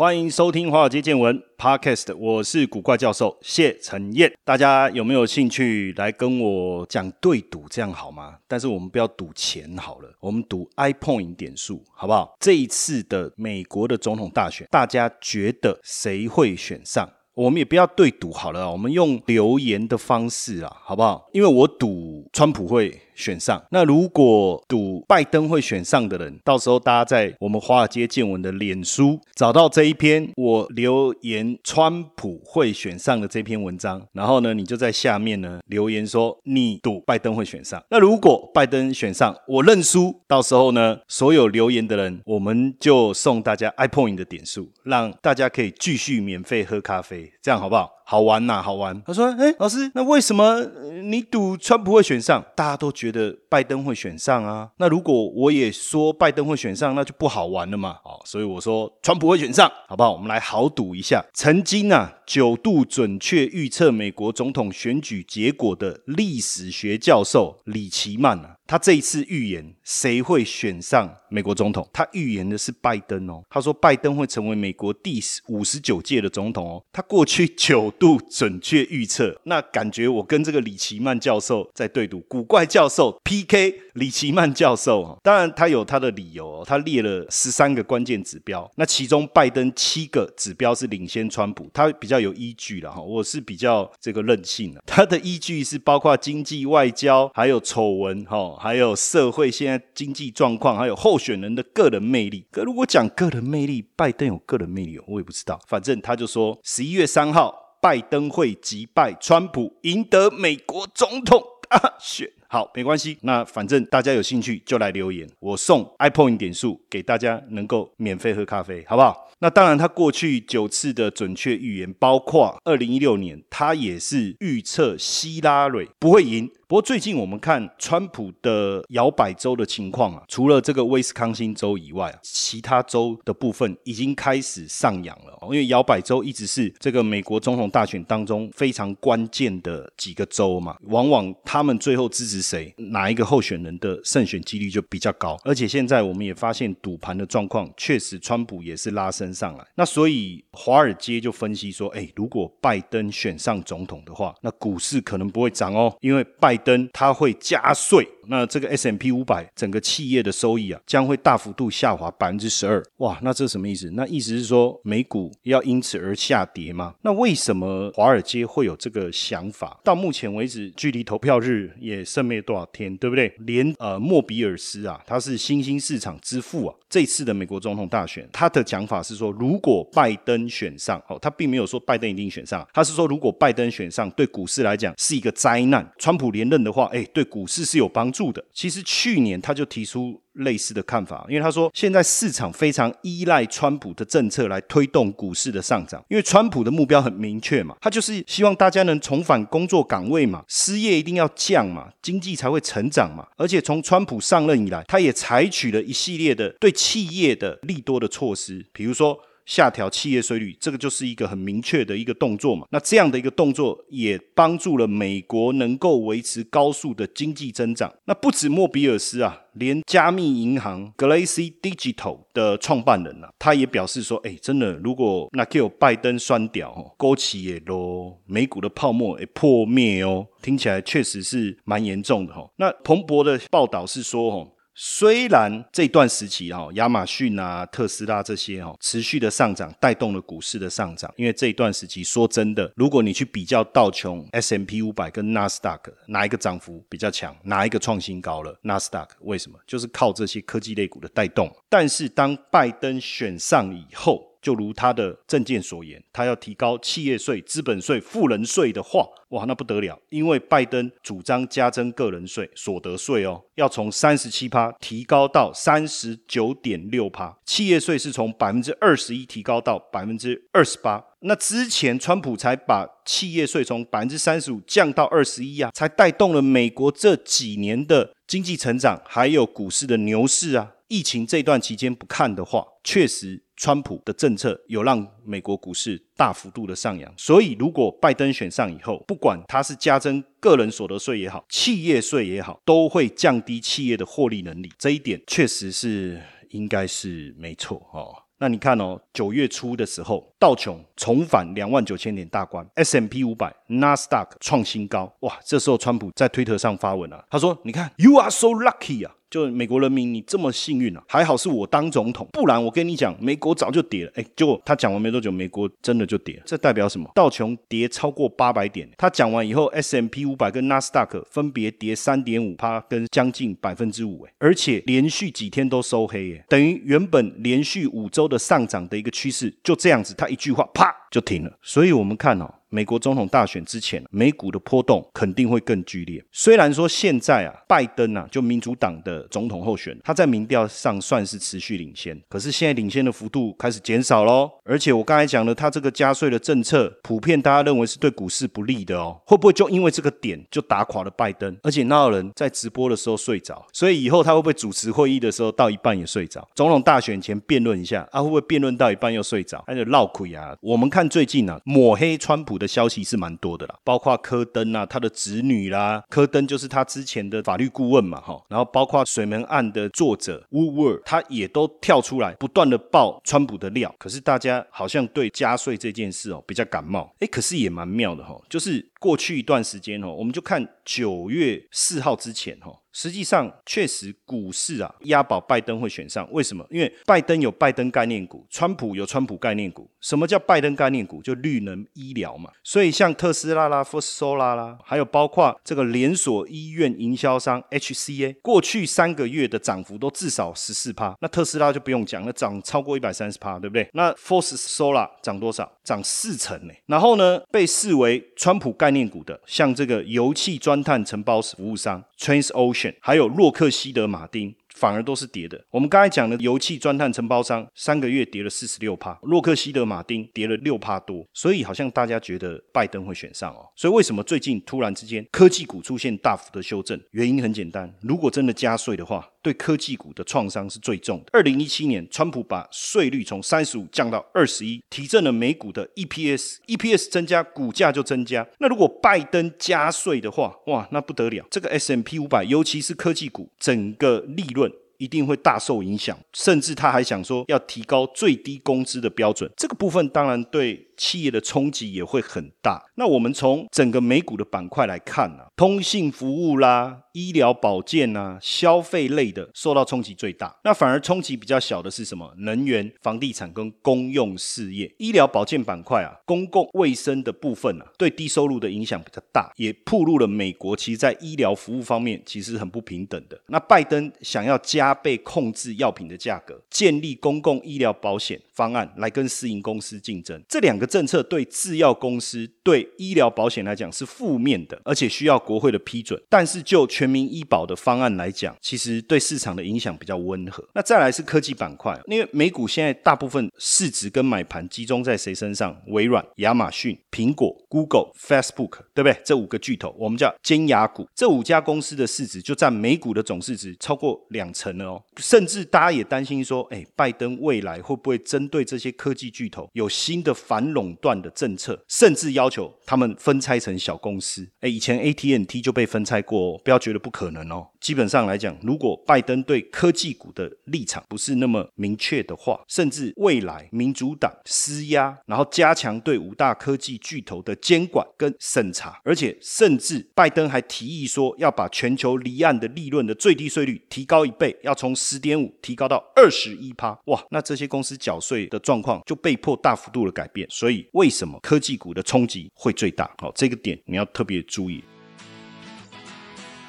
欢迎收听《华尔街见闻》Podcast，我是古怪教授谢承彦。大家有没有兴趣来跟我讲对赌？这样好吗？但是我们不要赌钱好了，我们赌 iPoint 点数，好不好？这一次的美国的总统大选，大家觉得谁会选上？我们也不要对赌好了，我们用留言的方式啊，好不好？因为我赌川普会选上，那如果赌拜登会选上的人，到时候大家在我们华尔街见闻的脸书找到这一篇我留言川普会选上的这篇文章，然后呢，你就在下面呢留言说你赌拜登会选上。那如果拜登选上，我认输，到时候呢，所有留言的人，我们就送大家 iPoint 的点数，让大家可以继续免费喝咖啡，这样好不好？好玩呐，好玩。他说：“哎，老师，那为什么你赌川普会选上？大家都觉得拜登会选上啊。那如果我也说拜登会选上，那就不好玩了嘛。好，所以我说川普会选上，好不好？我们来豪赌一下。曾经啊，九度准确预测美国总统选举结果的历史学教授李奇曼啊，他这一次预言谁会选上美国总统？他预言的是拜登哦。他说拜登会成为美国第五十九届的总统哦。他过去九度准确预测，那感觉我跟这个李奇曼教授在对赌，古怪教授 PK 李奇曼教授哦。当然他有他的理由哦，他列了十三个关键指标，那其中拜登七个指标是领先川普，他比较有依据了哈。我是比较这个任性的，他的依据是包括经济、外交，还有丑闻哈。还有社会现在经济状况，还有候选人的个人魅力。可如果讲个人魅力，拜登有个人魅力，哦我也不知道。反正他就说，十一月三号，拜登会击败川普，赢得美国总统大选。好，没关系。那反正大家有兴趣就来留言，我送 iPoint 点数给大家，能够免费喝咖啡，好不好？那当然，他过去九次的准确预言，包括二零一六年，他也是预测希拉蕊不会赢。不过最近我们看川普的摇摆州的情况啊，除了这个威斯康星州以外，其他州的部分已经开始上扬了。因为摇摆州一直是这个美国总统大选当中非常关键的几个州嘛，往往他们最后支持谁，哪一个候选人的胜选几率就比较高。而且现在我们也发现赌盘的状况，确实川普也是拉升上来。那所以华尔街就分析说，哎，如果拜登选上总统的话，那股市可能不会涨哦，因为拜登他会加税，那这个 S M P 五百整个企业的收益啊，将会大幅度下滑百分之十二。哇，那这什么意思？那意思是说美股要因此而下跌吗？那为什么华尔街会有这个想法？到目前为止，距离投票日也剩没多少天，对不对？连呃莫比尔斯啊，他是新兴市场之父啊，这次的美国总统大选，他的讲法是说，如果拜登选上，哦，他并没有说拜登一定选上，他是说如果拜登选上，对股市来讲是一个灾难。川普连任的话，哎，对股市是有帮助的。其实去年他就提出类似的看法，因为他说现在市场非常依赖川普的政策来推动股市的上涨，因为川普的目标很明确嘛，他就是希望大家能重返工作岗位嘛，失业一定要降嘛，经济才会成长嘛。而且从川普上任以来，他也采取了一系列的对企业的利多的措施，比如说。下调企业税率，这个就是一个很明确的一个动作嘛。那这样的一个动作也帮助了美国能够维持高速的经济增长。那不止莫比尔斯啊，连加密银行 Glacy Digital 的创办人啊，他也表示说：“哎，真的，如果那给拜登酸屌哦，勾起也咯，美股的泡沫也破灭哦，听起来确实是蛮严重的哈。”那彭博的报道是说：“哦。”虽然这段时期哈，亚马逊啊、特斯拉这些哈持续的上涨，带动了股市的上涨。因为这一段时期，说真的，如果你去比较道琼 S M P 五百跟纳斯达克，哪一个涨幅比较强，哪一个创新高了？纳斯达克为什么？就是靠这些科技类股的带动。但是当拜登选上以后，就如他的政见所言，他要提高企业税、资本税、富人税的话，哇，那不得了，因为拜登主张加征个人税、所得税哦，要从三十七趴提高到三十九点六趴，企业税是从百分之二十一提高到百分之二十八。那之前川普才把企业税从百分之三十五降到二十一啊，才带动了美国这几年的经济成长，还有股市的牛市啊。疫情这段期间不看的话，确实川普的政策有让美国股市大幅度的上扬。所以如果拜登选上以后，不管他是加征个人所得税也好，企业税也好，都会降低企业的获利能力。这一点确实是应该是没错哦。那你看哦，九月初的时候，道琼重返两万九千点大关，S M P 五百、纳斯达克创新高，哇！这时候川普在推特上发文啊，他说：“你看，You are so lucky 啊。”就美国人民，你这么幸运啊！还好是我当总统，不然我跟你讲，美国早就跌了。哎，结果他讲完没多久，美国真的就跌了。这代表什么？道琼跌超过八百点。他讲完以后，S M P 五百跟纳斯达克分别跌三点五趴跟将近百分之五。哎，而且连续几天都收黑，哎，等于原本连续五周的上涨的一个趋势就这样子，他一句话啪就停了。所以我们看哦。美国总统大选之前，美股的波动肯定会更剧烈。虽然说现在啊，拜登啊，就民主党的总统候选，他在民调上算是持续领先，可是现在领先的幅度开始减少喽。而且我刚才讲了，他这个加税的政策，普遍大家认为是对股市不利的哦。会不会就因为这个点就打垮了拜登？而且那有人在直播的时候睡着，所以以后他会不会主持会议的时候到一半也睡着？总统大选前辩论一下，啊，会不会辩论到一半又睡着？还有闹鬼啊！我们看最近啊，抹黑川普。的消息是蛮多的啦，包括科登啊，他的子女啦，科登就是他之前的法律顾问嘛，哈，然后包括水门案的作者 Woodward，他也都跳出来不断的爆川普的料，可是大家好像对加税这件事哦比较感冒，哎，可是也蛮妙的哈，就是过去一段时间哦，我们就看九月四号之前哈。实际上，确实股市啊押宝拜登会选上，为什么？因为拜登有拜登概念股，川普有川普概念股。什么叫拜登概念股？就绿能医疗嘛。所以像特斯拉啦、福斯 l 拉啦，还有包括这个连锁医院营销商 HCA，过去三个月的涨幅都至少十四趴。那特斯拉就不用讲，那涨超过一百三十趴，对不对？那 Force Solar 涨多少？涨四成呢。然后呢，被视为川普概概念股的，像这个油气钻探承包服务商 Transocean。还有洛克希德马丁。反而都是跌的。我们刚才讲的油气钻探承包商三个月跌了四十六帕，洛克希德马丁跌了六帕多，所以好像大家觉得拜登会选上哦。所以为什么最近突然之间科技股出现大幅的修正？原因很简单，如果真的加税的话，对科技股的创伤是最重的。二零一七年，川普把税率从三十五降到二十一，提振了美股的 EPS，EPS 增加，股价就增加。那如果拜登加税的话，哇，那不得了，这个 S M P 五百，尤其是科技股，整个利润。一定会大受影响，甚至他还想说要提高最低工资的标准。这个部分当然对。企业的冲击也会很大。那我们从整个美股的板块来看啊，通信服务啦、医疗保健啊、消费类的受到冲击最大。那反而冲击比较小的是什么？能源、房地产跟公用事业。医疗保健板块啊，公共卫生的部分啊，对低收入的影响比较大，也暴露了美国其实在医疗服务方面其实很不平等的。那拜登想要加倍控制药品的价格，建立公共医疗保险方案来跟私营公司竞争，这两个。政策对制药公司、对医疗保险来讲是负面的，而且需要国会的批准。但是就全民医保的方案来讲，其实对市场的影响比较温和。那再来是科技板块，因为美股现在大部分市值跟买盘集中在谁身上？微软、亚马逊、苹果、Google、Facebook，对不对？这五个巨头，我们叫尖牙股。这五家公司的市值就占美股的总市值超过两成了哦。甚至大家也担心说，哎，拜登未来会不会针对这些科技巨头有新的繁荣？垄断的政策，甚至要求他们分拆成小公司。哎，以前 AT&T 就被分拆过哦，不要觉得不可能哦。基本上来讲，如果拜登对科技股的立场不是那么明确的话，甚至未来民主党施压，然后加强对五大科技巨头的监管跟审查，而且甚至拜登还提议说要把全球离岸的利润的最低税率提高一倍，要从十点五提高到二十一趴。哇，那这些公司缴税的状况就被迫大幅度的改变。所以为什么科技股的冲击会最大？好，这个点你要特别注意。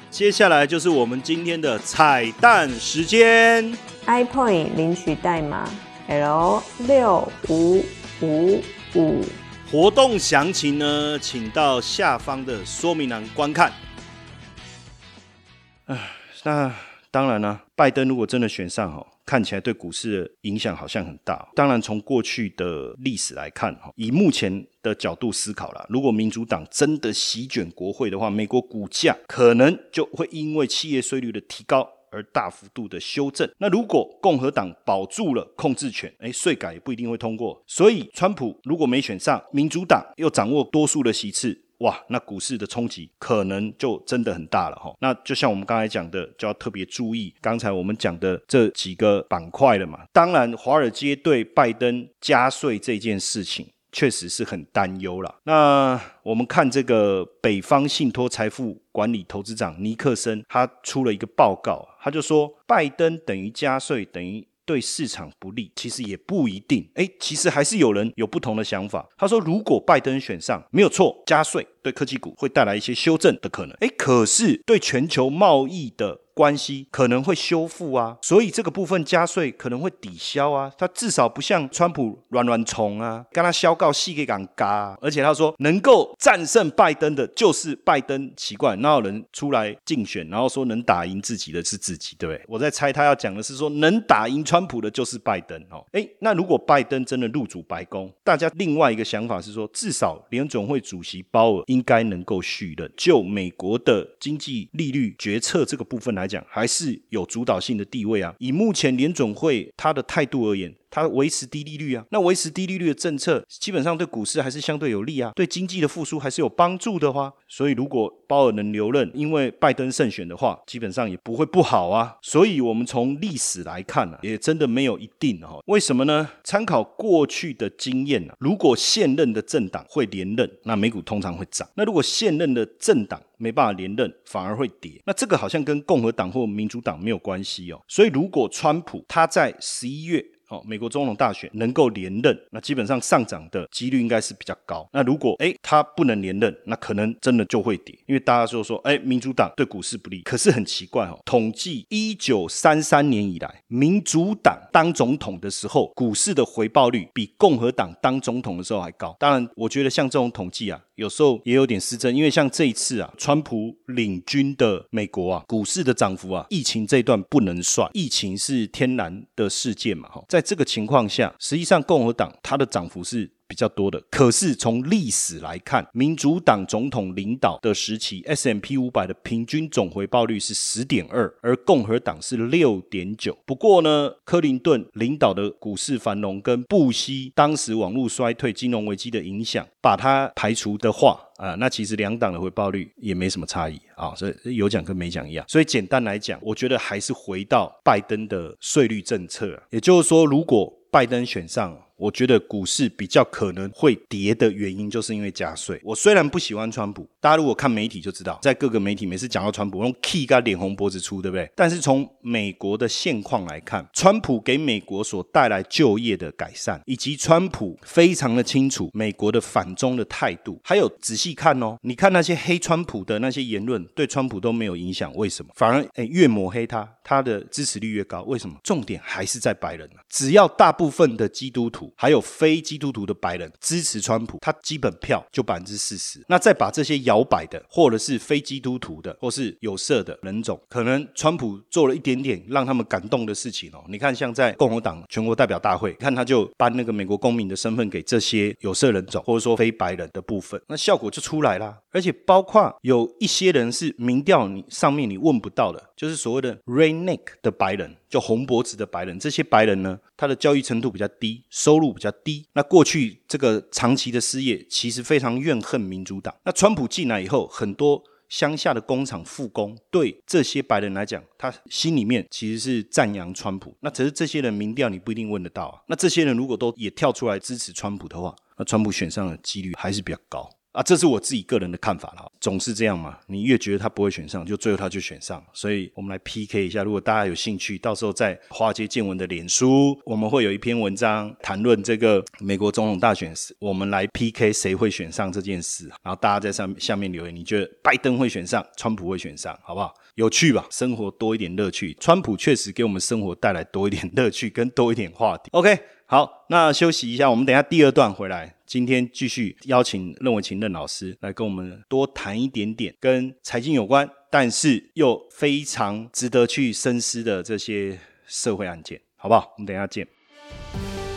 接下来就是我们今天的彩蛋时间。iPoint 领取代码 L 六五五五。活动详情呢，请到下方的说明栏观看。唉，那当然了，拜登如果真的选上哈。看起来对股市的影响好像很大。当然，从过去的历史来看，哈，以目前的角度思考了，如果民主党真的席卷国会的话，美国股价可能就会因为企业税率的提高而大幅度的修正。那如果共和党保住了控制权，哎，税改也不一定会通过。所以，川普如果没选上，民主党又掌握多数的席次。哇，那股市的冲击可能就真的很大了哈。那就像我们刚才讲的，就要特别注意刚才我们讲的这几个板块了嘛。当然，华尔街对拜登加税这件事情确实是很担忧了。那我们看这个北方信托财富管理投资长尼克森，他出了一个报告，他就说拜登等于加税等于。对市场不利，其实也不一定。哎，其实还是有人有不同的想法。他说，如果拜登选上，没有错，加税对科技股会带来一些修正的可能。哎，可是对全球贸易的。关系可能会修复啊，所以这个部分加税可能会抵消啊。他至少不像川普软软虫啊，跟他消告细给敢嘎。而且他说能够战胜拜登的就是拜登，奇怪，哪有人出来竞选，然后说能打赢自己的是自己，对不对？我在猜他要讲的是说能打赢川普的就是拜登哦。哎，那如果拜登真的入主白宫，大家另外一个想法是说，至少联总会主席鲍尔应该能够续任。就美国的经济利率决策这个部分来。来讲还是有主导性的地位啊。以目前联总会他的态度而言。它维持低利率啊，那维持低利率的政策基本上对股市还是相对有利啊，对经济的复苏还是有帮助的话，所以如果鲍尔能留任，因为拜登胜选的话，基本上也不会不好啊。所以我们从历史来看呢，也真的没有一定哈。为什么呢？参考过去的经验啊，如果现任的政党会连任，那美股通常会涨；那如果现任的政党没办法连任，反而会跌。那这个好像跟共和党或民主党没有关系哦。所以如果川普他在十一月。哦，美国总统大选能够连任，那基本上上涨的几率应该是比较高。那如果哎他不能连任，那可能真的就会跌，因为大家就说哎民主党对股市不利。可是很奇怪哦，统计一九三三年以来，民主党当总统的时候，股市的回报率比共和党当总统的时候还高。当然，我觉得像这种统计啊。有时候也有点失真，因为像这一次啊，川普领军的美国啊，股市的涨幅啊，疫情这一段不能算，疫情是天然的事件嘛，哈，在这个情况下，实际上共和党它的涨幅是。比较多的，可是从历史来看，民主党总统领导的时期，S M P 五百的平均总回报率是十点二，而共和党是六点九。不过呢，克林顿领导的股市繁荣跟布希当时网络衰退、金融危机的影响，把它排除的话啊，那其实两党的回报率也没什么差异啊，所以有奖跟没奖一样。所以简单来讲，我觉得还是回到拜登的税率政策，也就是说，如果拜登选上。我觉得股市比较可能会跌的原因，就是因为加税。我虽然不喜欢川普，大家如果看媒体就知道，在各个媒体每次讲到川普，用 key 跟脸红脖子粗，对不对？但是从美国的现况来看，川普给美国所带来就业的改善，以及川普非常的清楚美国的反中的态度，还有仔细看哦，你看那些黑川普的那些言论，对川普都没有影响，为什么？反而哎越抹黑他，他的支持率越高，为什么？重点还是在白人啊，只要大部分的基督徒。还有非基督徒的白人支持川普，他基本票就百分之四十。那再把这些摇摆的，或者是非基督徒的，或是有色的人种，可能川普做了一点点让他们感动的事情哦。你看，像在共和党全国代表大会，看他就颁那个美国公民的身份给这些有色人种，或者说非白人的部分，那效果就出来啦。而且包括有一些人是民调你上面你问不到的，就是所谓的 redneck 的白人。就红脖子的白人，这些白人呢，他的教育程度比较低，收入比较低。那过去这个长期的失业，其实非常怨恨民主党。那川普进来以后，很多乡下的工厂复工，对这些白人来讲，他心里面其实是赞扬川普。那只是这些人民调你不一定问得到啊。那这些人如果都也跳出来支持川普的话，那川普选上的几率还是比较高。啊，这是我自己个人的看法了，总是这样嘛。你越觉得他不会选上，就最后他就选上。所以我们来 PK 一下，如果大家有兴趣，到时候在华街见闻的脸书，我们会有一篇文章谈论这个美国总统大选时，我们来 PK 谁会选上这件事。然后大家在上下面留言，你觉得拜登会选上，川普会选上，好不好？有趣吧？生活多一点乐趣，川普确实给我们生活带来多一点 乐趣跟多一点话题。OK，好，那休息一下，我们等下第二段回来。今天继续邀请任文琴任老师来跟我们多谈一点点跟财经有关，但是又非常值得去深思的这些社会案件，好不好？我们等一下见。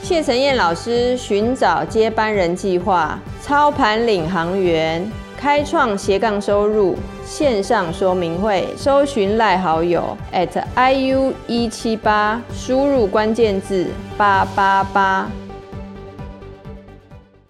谢承彦老师寻找接班人计划，操盘领航员，开创斜杠收入线上说明会，搜寻赖好友 at iu 一七八，输入关键字八八八。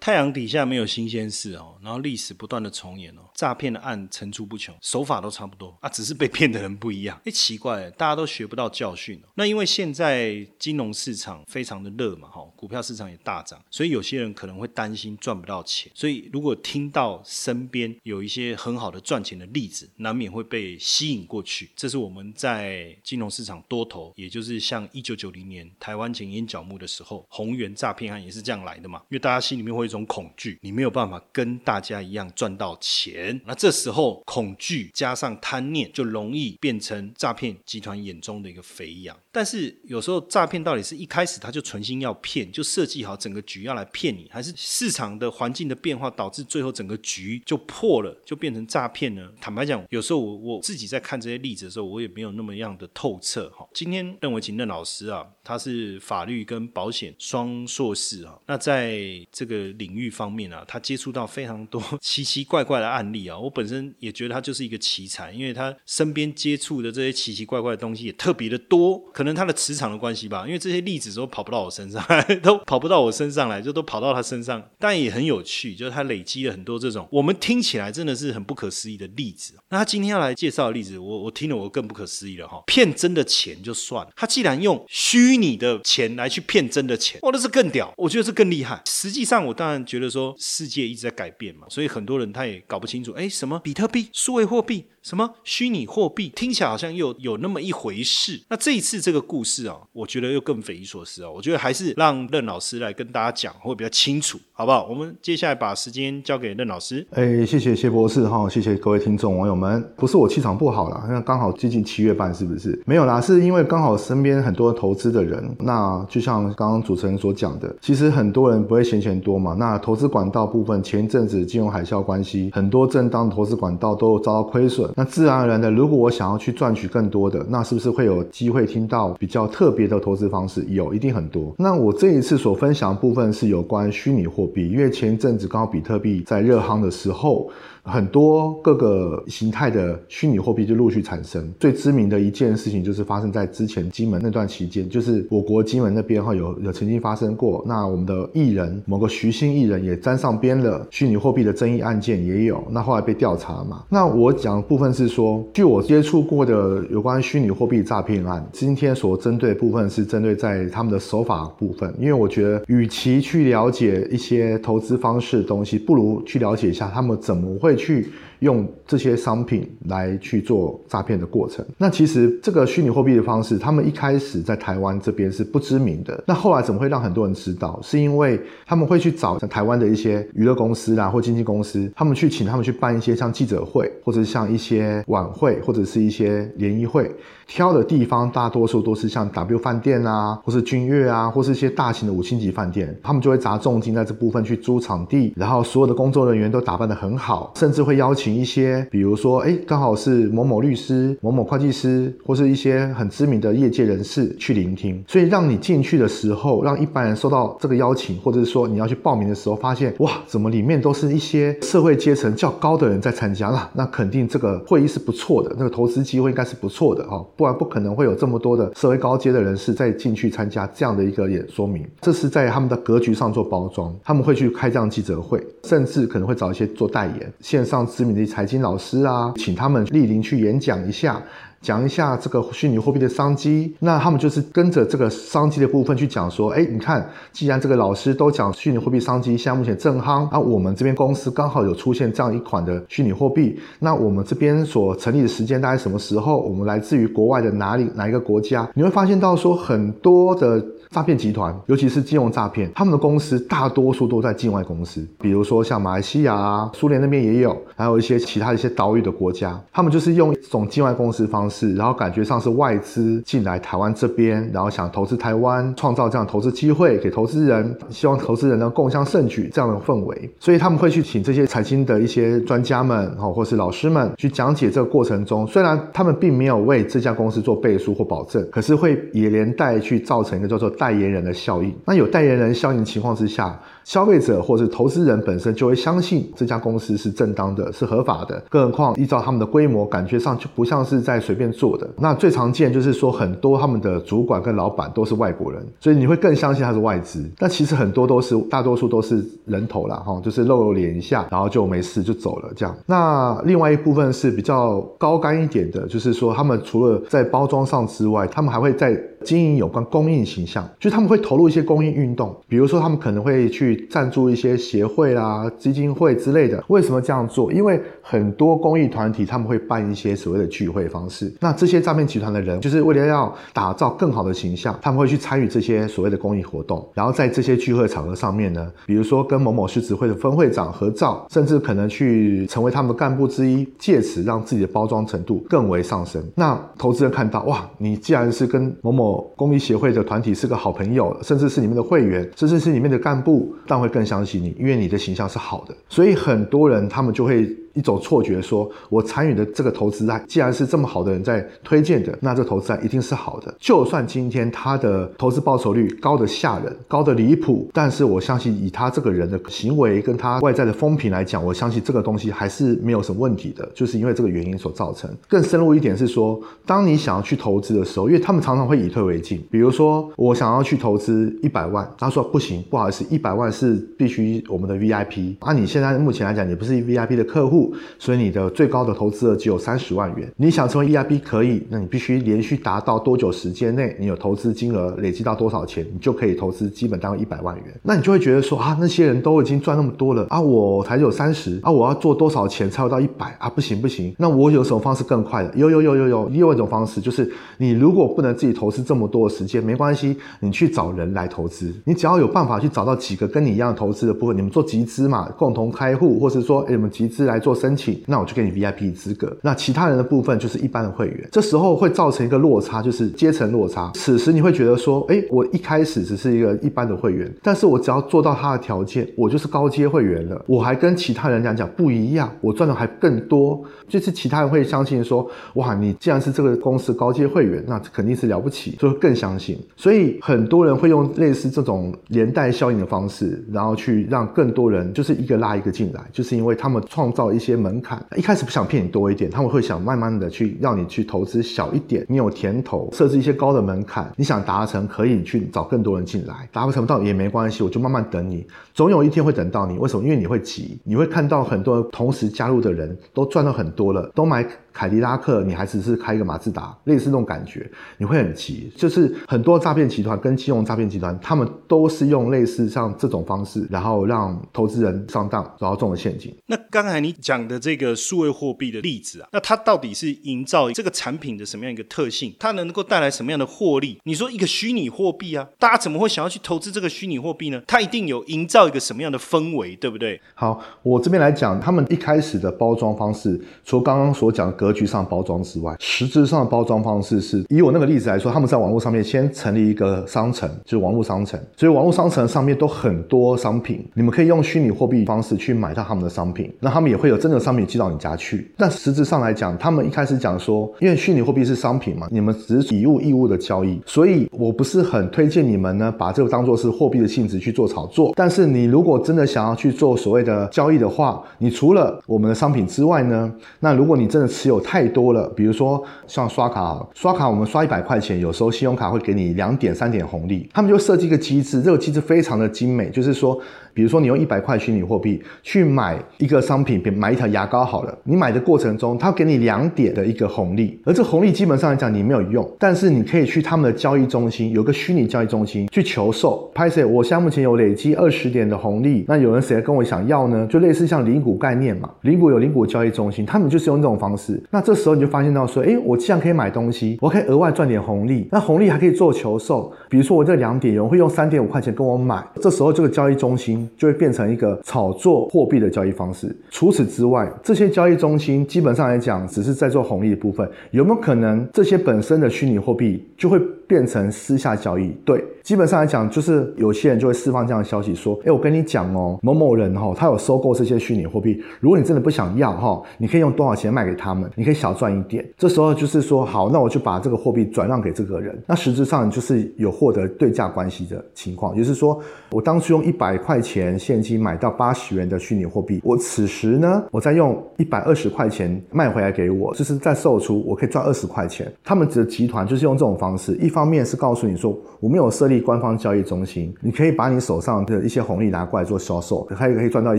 太阳底下没有新鲜事哦，然后历史不断的重演哦。诈骗的案层出不穷，手法都差不多啊，只是被骗的人不一样。哎，奇怪，大家都学不到教训哦。那因为现在金融市场非常的热嘛，哈，股票市场也大涨，所以有些人可能会担心赚不到钱。所以如果听到身边有一些很好的赚钱的例子，难免会被吸引过去。这是我们在金融市场多头，也就是像一九九零年台湾前烟角木的时候，宏源诈骗案也是这样来的嘛。因为大家心里面会有一种恐惧，你没有办法跟大大家一样赚到钱。那这时候恐惧加上贪念，就容易变成诈骗集团眼中的一个肥羊。但是有时候诈骗到底是一开始他就存心要骗，就设计好整个局要来骗你，还是市场的环境的变化导致最后整个局就破了，就变成诈骗呢？坦白讲，有时候我我自己在看这些例子的时候，我也没有那么样的透彻哈。今天认为请任老师啊，他是法律跟保险双硕士啊，那在这个领域方面啊，他接触到非常多 奇奇怪怪的案例。啊，我本身也觉得他就是一个奇才，因为他身边接触的这些奇奇怪怪的东西也特别的多，可能他的磁场的关系吧，因为这些例子都跑不到我身上，都跑不到我身上来，就都跑到他身上。但也很有趣，就是他累积了很多这种我们听起来真的是很不可思议的例子。那他今天要来介绍的例子，我我听了我更不可思议了哈，骗真的钱就算了，他既然用虚拟的钱来去骗真的钱，哇，那是更屌，我觉得是更厉害。实际上，我当然觉得说世界一直在改变所以很多人他也搞不清楚。哎，什么比特币、数位货币？什么虚拟货币听起来好像又有那么一回事？那这一次这个故事啊，我觉得又更匪夷所思啊！我觉得还是让任老师来跟大家讲会比较清楚，好不好？我们接下来把时间交给任老师。哎，谢谢谢博士哈，谢谢各位听众网友们。不是我气场不好啦，那刚好接近七月半，是不是？没有啦，是因为刚好身边很多投资的人，那就像刚刚主持人所讲的，其实很多人不会嫌钱多嘛。那投资管道部分，前一阵子金融海啸关系，很多正当投资管道都遭到亏损。那自然而然的，如果我想要去赚取更多的，那是不是会有机会听到比较特别的投资方式？有，一定很多。那我这一次所分享部分是有关虚拟货币，因为前一阵子刚好比特币在热夯的时候。很多各个形态的虚拟货币就陆续产生。最知名的一件事情就是发生在之前金门那段期间，就是我国金门那边哈有有曾经发生过。那我们的艺人某个徐姓艺人也沾上边了，虚拟货币的争议案件也有。那后来被调查嘛。那我讲的部分是说，据我接触过的有关虚拟货币诈骗案，今天所针对部分是针对在他们的手法部分。因为我觉得，与其去了解一些投资方式的东西，不如去了解一下他们怎么会。去用这些商品来去做诈骗的过程。那其实这个虚拟货币的方式，他们一开始在台湾这边是不知名的。那后来怎么会让很多人知道？是因为他们会去找台湾的一些娱乐公司啦，或经纪公司，他们去请他们去办一些像记者会，或者像一些晚会，或者是一些联谊会。挑的地方大多数都是像 W 饭店啊，或是君悦啊，或是一些大型的五星级饭店，他们就会砸重金在这部分去租场地，然后所有的工作人员都打扮得很好，甚至会邀请请一些，比如说，哎，刚好是某某律师、某某会计师，或是一些很知名的业界人士去聆听，所以让你进去的时候，让一般人收到这个邀请，或者是说你要去报名的时候，发现哇，怎么里面都是一些社会阶层较高的人在参加了，那肯定这个会议是不错的，那个投资机会应该是不错的哈。不然不可能会有这么多的社会高阶的人士再进去参加这样的一个演说明，这是在他们的格局上做包装。他们会去开这样记者会，甚至可能会找一些做代言、线上知名的财经老师啊，请他们莅临去演讲一下。讲一下这个虚拟货币的商机。那他们就是跟着这个商机的部分去讲说，哎，你看，既然这个老师都讲虚拟货币商机，现在目前正夯，啊，我们这边公司刚好有出现这样一款的虚拟货币，那我们这边所成立的时间大概什么时候？我们来自于国外的哪里哪一个国家？你会发现到说很多的。诈骗集团，尤其是金融诈骗，他们的公司大多数都在境外公司，比如说像马来西亚啊、苏联那边也有，还有一些其他一些岛屿的国家，他们就是用一种境外公司方式，然后感觉上是外资进来台湾这边，然后想投资台湾，创造这样投资机会给投资人，希望投资人呢共襄盛举这样的氛围，所以他们会去请这些财经的一些专家们，哦，或是老师们去讲解这个过程中，虽然他们并没有为这家公司做背书或保证，可是会也连带去造成一个叫做。代言人的效应，那有代言人效应情况之下。消费者或是投资人本身就会相信这家公司是正当的、是合法的，更何况依照他们的规模，感觉上就不像是在随便做的。那最常见就是说，很多他们的主管跟老板都是外国人，所以你会更相信他是外资。但其实很多都是，大多数都是人头啦，哈，就是露露脸一下，然后就没事就走了这样。那另外一部分是比较高干一点的，就是说他们除了在包装上之外，他们还会在经营有关公益形象，就他们会投入一些公益运动，比如说他们可能会去。赞助一些协会啦、基金会之类的，为什么这样做？因为很多公益团体他们会办一些所谓的聚会方式，那这些诈骗集团的人就是为了要打造更好的形象，他们会去参与这些所谓的公益活动，然后在这些聚会场合上面呢，比如说跟某某狮子会的分会长合照，甚至可能去成为他们的干部之一，借此让自己的包装程度更为上升。那投资人看到哇，你既然是跟某某公益协会的团体是个好朋友，甚至是你们的会员，甚至是里面的干部。但会更相信你，因为你的形象是好的，所以很多人他们就会。一种错觉，说我参与的这个投资案，既然是这么好的人在推荐的，那这投资案一定是好的。就算今天他的投资报酬率高的吓人，高的离谱，但是我相信以他这个人的行为跟他外在的风评来讲，我相信这个东西还是没有什么问题的。就是因为这个原因所造成。更深入一点是说，当你想要去投资的时候，因为他们常常会以退为进。比如说，我想要去投资一百万，他说不行，不好意思，一百万是必须我们的 VIP。啊，你现在目前来讲，你不是 VIP 的客户。所以你的最高的投资额只有三十万元。你想成为 EIP 可以，那你必须连续达到多久时间内，你有投资金额累积到多少钱，你就可以投资基本单位一百万元。那你就会觉得说啊，那些人都已经赚那么多了啊，我才有三十啊，我要做多少钱才会到一百啊？不行不行，那我有什么方式更快的？有有有有有，另外一种方式就是你如果不能自己投资这么多的时间，没关系，你去找人来投资。你只要有办法去找到几个跟你一样投资的部分，你们做集资嘛，共同开户，或是说哎，我们集资来做申请。那我就给你 VIP 资格，那其他人的部分就是一般的会员。这时候会造成一个落差，就是阶层落差。此时你会觉得说，哎，我一开始只是一个一般的会员，但是我只要做到他的条件，我就是高阶会员了。我还跟其他人讲讲不一样，我赚的还更多。就是其他人会相信说，哇，你既然是这个公司高阶会员，那肯定是了不起，就会更相信。所以很多人会用类似这种连带效应的方式，然后去让更多人就是一个拉一个进来，就是因为他们创造一些些门。槛一开始不想骗你多一点，他们会想慢慢的去让你去投资小一点，你有甜头，设置一些高的门槛，你想达成可以去找更多人进来，达不成到也没关系，我就慢慢等你，总有一天会等到你。为什么？因为你会急，你会看到很多同时加入的人都赚到很多了，都买。凯迪拉克，你还只是开一个马自达，类似那种感觉，你会很急。就是很多诈骗集团跟金融诈骗集团，他们都是用类似像这种方式，然后让投资人上当，然后中了陷阱。那刚才你讲的这个数位货币的例子啊，那它到底是营造这个产品的什么样一个特性？它能够带来什么样的获利？你说一个虚拟货币啊，大家怎么会想要去投资这个虚拟货币呢？它一定有营造一个什么样的氛围，对不对？好，我这边来讲，他们一开始的包装方式，除刚刚所讲。格局上包装之外，实质上的包装方式是以我那个例子来说，他们在网络上面先成立一个商城，就是网络商城。所以网络商城上面都很多商品，你们可以用虚拟货币方式去买到他们的商品。那他们也会有真的商品寄到你家去。但实质上来讲，他们一开始讲说，因为虚拟货币是商品嘛，你们只是以物易物的交易，所以我不是很推荐你们呢把这个当做是货币的性质去做炒作。但是你如果真的想要去做所谓的交易的话，你除了我们的商品之外呢，那如果你真的持有有太多了。比如说像刷卡，刷卡我们刷一百块钱，有时候信用卡会给你两点、三点红利，他们就设计一个机制，这个机制非常的精美，就是说。比如说，你用一百块虚拟货币去买一个商品，比买一条牙膏好了。你买的过程中，他给你两点的一个红利，而这红利基本上来讲你没有用，但是你可以去他们的交易中心，有个虚拟交易中心去求售。拍摄，我现在目前有累积二十点的红利，那有人谁跟我想要呢？就类似像零股概念嘛，零股有零股交易中心，他们就是用这种方式。那这时候你就发现到说，哎，我既然可以买东西，我可以额外赚点红利，那红利还可以做求售。比如说我这两点，有人会用三点五块钱跟我买，这时候这个交易中心就会变成一个。炒作货币的交易方式。除此之外，这些交易中心基本上来讲，只是在做红利的部分。有没有可能这些本身的虚拟货币就会变成私下交易？对。基本上来讲，就是有些人就会释放这样的消息，说：“哎，我跟你讲哦，某某人哈，他有收购这些虚拟货币。如果你真的不想要哈，你可以用多少钱卖给他们？你可以小赚一点。这时候就是说，好，那我就把这个货币转让给这个人。那实质上就是有获得对价关系的情况，也就是说，我当初用一百块钱现金买到八十元的虚拟货币，我此时呢，我再用一百二十块钱卖回来给我，就是再售出，我可以赚二十块钱。他们的集团就是用这种方式，一方面是告诉你说，我没有设立。官方交易中心，你可以把你手上的一些红利拿过来做销售，还可以赚到一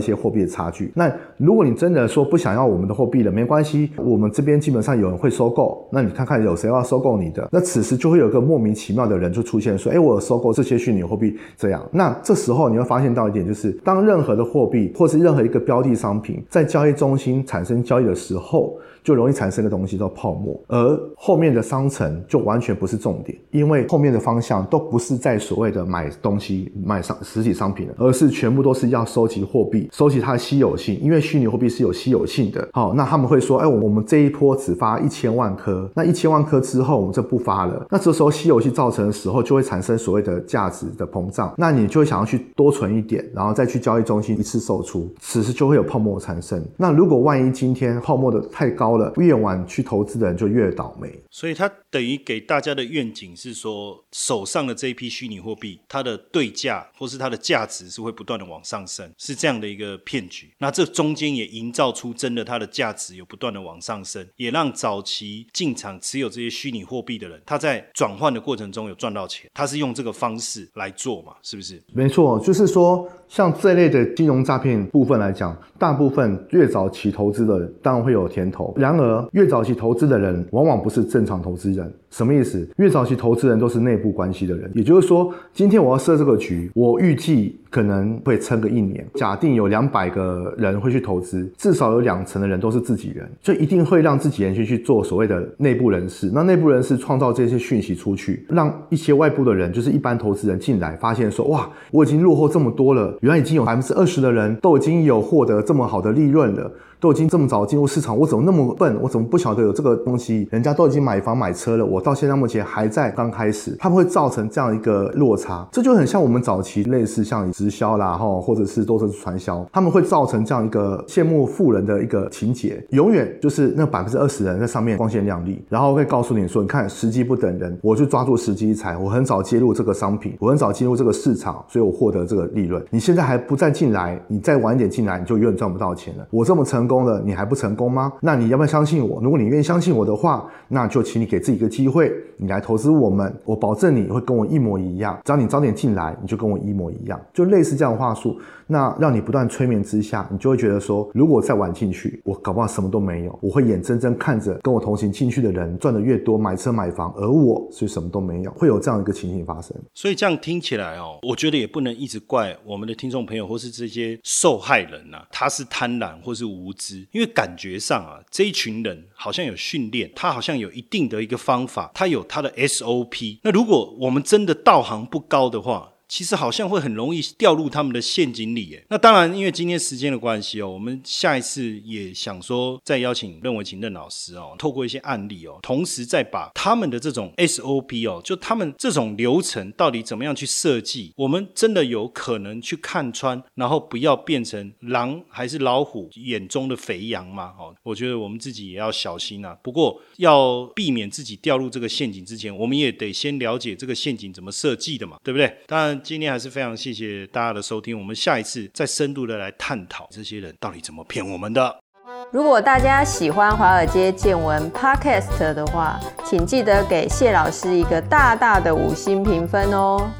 些货币的差距。那如果你真的说不想要我们的货币了，没关系，我我们这边基本上有人会收购。那你看看有谁要收购你的？那此时就会有个莫名其妙的人就出现，说：“哎，我收购这些虚拟货币。”这样，那这时候你会发现到一点，就是当任何的货币或是任何一个标的商品在交易中心产生交易的时候。就容易产生个东西叫泡沫，而后面的商城就完全不是重点，因为后面的方向都不是在所谓的买东西、买商实体商品而是全部都是要收集货币，收集它的稀有性，因为虚拟货币是有稀有性的。好，那他们会说，哎，我们这一波只发一千万颗，那一千万颗之后我们就不发了。那这时候稀有性造成的时候，就会产生所谓的价值的膨胀，那你就会想要去多存一点，然后再去交易中心一次售出，此时就会有泡沫产生。那如果万一今天泡沫的太高了，越晚去投资的人就越倒霉，所以他等于给大家的愿景是说，手上的这一批虚拟货币，它的对价或是它的价值是会不断的往上升，是这样的一个骗局。那这中间也营造出真的它的价值有不断的往上升，也让早期进场持有这些虚拟货币的人，他在转换的过程中有赚到钱。他是用这个方式来做嘛？是不是？没错，就是说。像这类的金融诈骗部分来讲，大部分越早期投资的当然会有甜头。然而，越早期投资的人往往不是正场投资人。什么意思？越早期投资人都是内部关系的人。也就是说，今天我要设这个局，我预计可能会撑个一年。假定有两百个人会去投资，至少有两成的人都是自己人，就一定会让自己人去去做所谓的内部人士。那内部人士创造这些讯息出去，让一些外部的人，就是一般投资人进来，发现说：哇，我已经落后这么多了。原来已经有百分之二十的人都已经有获得这么好的利润了。都已经这么早进入市场，我怎么那么笨？我怎么不晓得有这个东西？人家都已经买房买车了，我到现在目前还在刚开始，他们会造成这样一个落差，这就很像我们早期类似像直销啦，哈，或者是都是传销，他们会造成这样一个羡慕富人的一个情节，永远就是那百分之二十人在上面光鲜亮丽，然后会告诉你说，你看时机不等人，我就抓住时机才，我很早接入这个商品，我很早进入这个市场，所以我获得这个利润。你现在还不再进来，你再晚一点进来，你就永远赚不到钱了。我这么成。功了，你还不成功吗？那你要不要相信我？如果你愿意相信我的话，那就请你给自己一个机会，你来投资我们，我保证你会跟我一模一样。只要你早点进来，你就跟我一模一样，就类似这样的话术。那让你不断催眠之下，你就会觉得说，如果再晚进去，我搞不好什么都没有。我会眼睁睁看着跟我同行进去的人赚的越多，买车买房，而我是什么都没有，会有这样一个情形发生。所以这样听起来哦，我觉得也不能一直怪我们的听众朋友或是这些受害人呐，他是贪婪或是无因为感觉上啊，这一群人好像有训练，他好像有一定的一个方法，他有他的 SOP。那如果我们真的道行不高的话，其实好像会很容易掉入他们的陷阱里，耶。那当然，因为今天时间的关系哦，我们下一次也想说再邀请任伟琴任老师哦，透过一些案例哦，同时再把他们的这种 SOP 哦，就他们这种流程到底怎么样去设计，我们真的有可能去看穿，然后不要变成狼还是老虎眼中的肥羊嘛？哦，我觉得我们自己也要小心啊。不过要避免自己掉入这个陷阱之前，我们也得先了解这个陷阱怎么设计的嘛，对不对？当然。今天还是非常谢谢大家的收听，我们下一次再深度的来探讨这些人到底怎么骗我们的。如果大家喜欢《华尔街见闻》Podcast 的话，请记得给谢老师一个大大的五星评分哦。